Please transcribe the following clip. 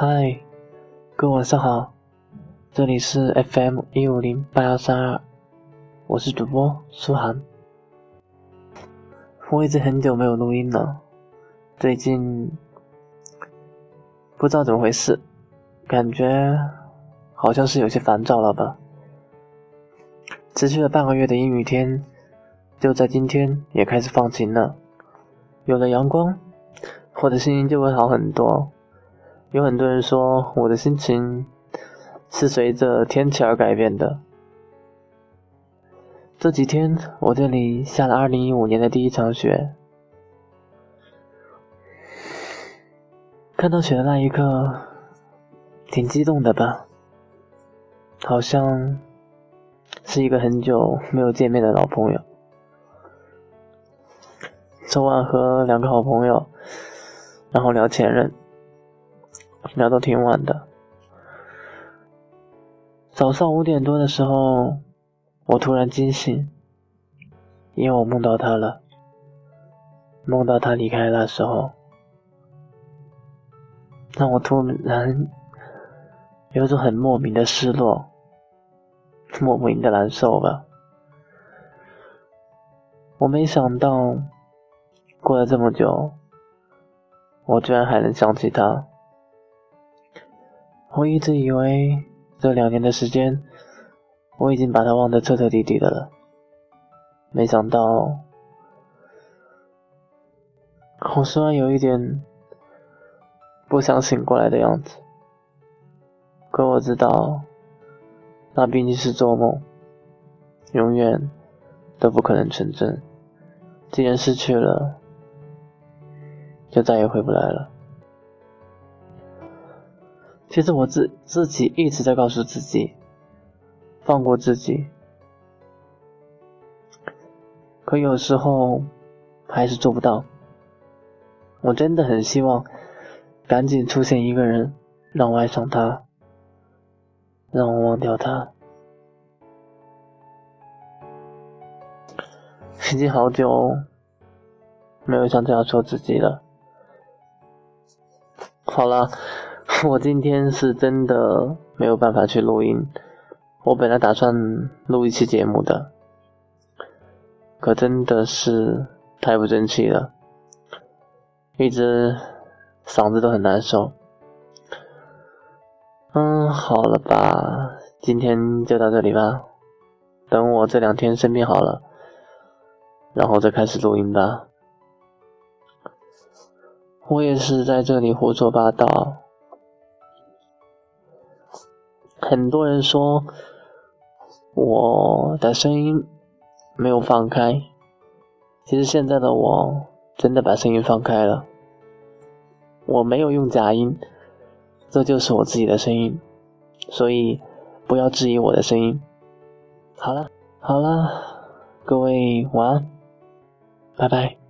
嗨，各位晚上好，这里是 FM 一五零八幺三二，我是主播苏涵。我已经很久没有录音了，最近不知道怎么回事，感觉好像是有些烦躁了吧。持续了半个月的阴雨天，就在今天也开始放晴了，有了阳光，我的心情就会好很多。有很多人说我的心情是随着天气而改变的。这几天我这里下了二零一五年的第一场雪，看到雪的那一刻，挺激动的吧？好像是一个很久没有见面的老朋友。昨晚和两个好朋友，然后聊前任。聊到挺晚的，早上五点多的时候，我突然惊醒，因为我梦到他了，梦到他离开那时候，让我突然有种很莫名的失落，莫名的难受吧。我没想到，过了这么久，我居然还能想起他。我一直以为这两年的时间，我已经把他忘得彻彻底底的了。没想到，我虽然有一点不想醒过来的样子，可我知道，那毕竟是做梦，永远都不可能成真。既然失去了，就再也回不来了。其实我自自己一直在告诉自己，放过自己，可有时候还是做不到。我真的很希望赶紧出现一个人，让我爱上他，让我忘掉他。已经好久没有像这样说自己了。好了。我今天是真的没有办法去录音，我本来打算录一期节目的，可真的是太不争气了，一直嗓子都很难受。嗯，好了吧，今天就到这里吧，等我这两天生病好了，然后再开始录音吧。我也是在这里胡说八道。很多人说我的声音没有放开，其实现在的我真的把声音放开了。我没有用假音，这就是我自己的声音，所以不要质疑我的声音。好了，好了，各位晚安，拜拜。